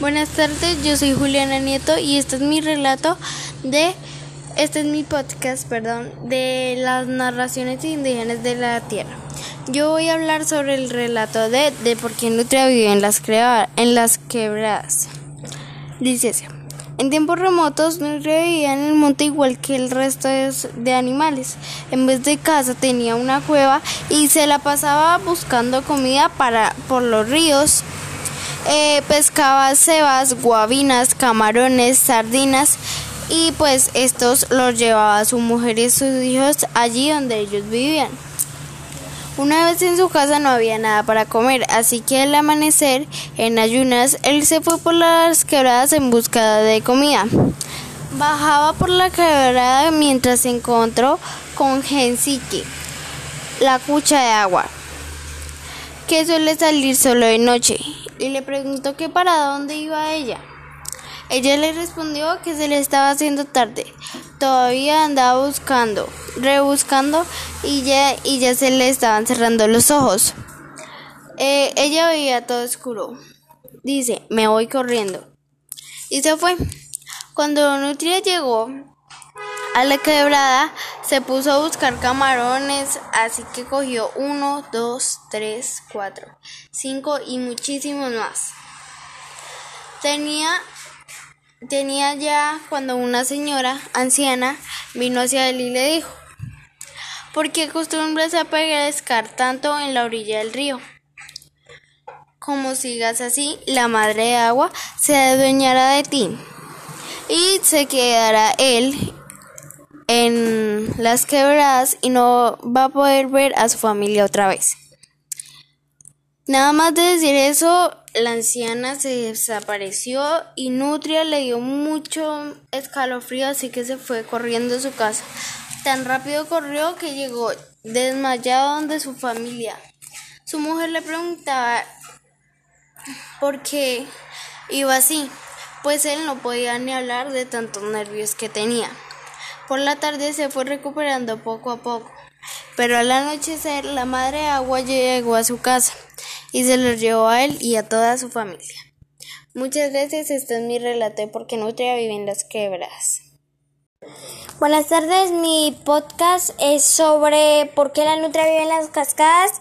Buenas tardes, yo soy Juliana Nieto y este es mi relato de este es mi podcast, perdón, de las narraciones indígenas de la tierra. Yo voy a hablar sobre el relato de de por qué Nutria vive en las, en las quebradas. Dice así. En tiempos remotos, Nutria vivía en el monte igual que el resto de, animales. En vez de casa tenía una cueva y se la pasaba buscando comida para por los ríos. Eh, pescaba cebas, guabinas, camarones, sardinas y pues estos los llevaba a su mujer y sus hijos allí donde ellos vivían. Una vez en su casa no había nada para comer, así que al amanecer, en ayunas, él se fue por las quebradas en busca de comida. Bajaba por la quebrada mientras se encontró con Gensique, la cucha de agua, que suele salir solo de noche, y le preguntó que para dónde iba ella. Ella le respondió que se le estaba haciendo tarde. Todavía andaba buscando, rebuscando y ya, y ya se le estaban cerrando los ojos. Eh, ella veía todo oscuro. Dice, me voy corriendo. Y se fue. Cuando Nutria llegó a la quebrada, se puso a buscar camarones, así que cogió uno, dos, tres, cuatro, cinco y muchísimos más. Tenía tenía ya cuando una señora anciana vino hacia él y le dijo, ¿por qué acostumbras a pescar tanto en la orilla del río? Como sigas así, la madre de agua se adueñará de ti y se quedará él en las quebradas y no va a poder ver a su familia otra vez. Nada más de decir eso, la anciana se desapareció y Nutria le dio mucho escalofrío, así que se fue corriendo a su casa. Tan rápido corrió que llegó desmayado donde su familia. Su mujer le preguntaba por qué iba así, pues él no podía ni hablar de tantos nervios que tenía. Por la tarde se fue recuperando poco a poco, pero al anochecer la madre agua llegó a su casa y se los llevó a él y a toda su familia. Muchas veces este es mi relato porque Nutria vive en las quebras. Buenas tardes, mi podcast es sobre por qué la nutria vive en las cascadas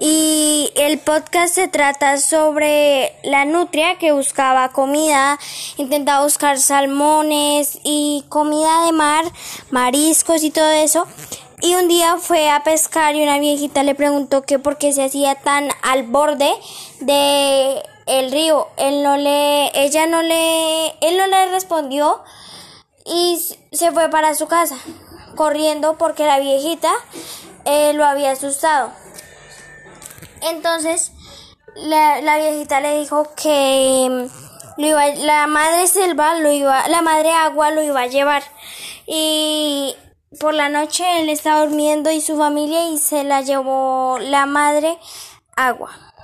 y el podcast se trata sobre la nutria que buscaba comida, intentaba buscar salmones y comida de mar, mariscos y todo eso y un día fue a pescar y una viejita le preguntó que por qué se hacía tan al borde de el río. Él no le, ella no le, él no le respondió y se fue para su casa corriendo porque la viejita eh, lo había asustado. Entonces la, la viejita le dijo que mm, lo iba, la madre selva lo iba, la madre agua lo iba a llevar y por la noche él estaba durmiendo y su familia y se la llevó la madre agua.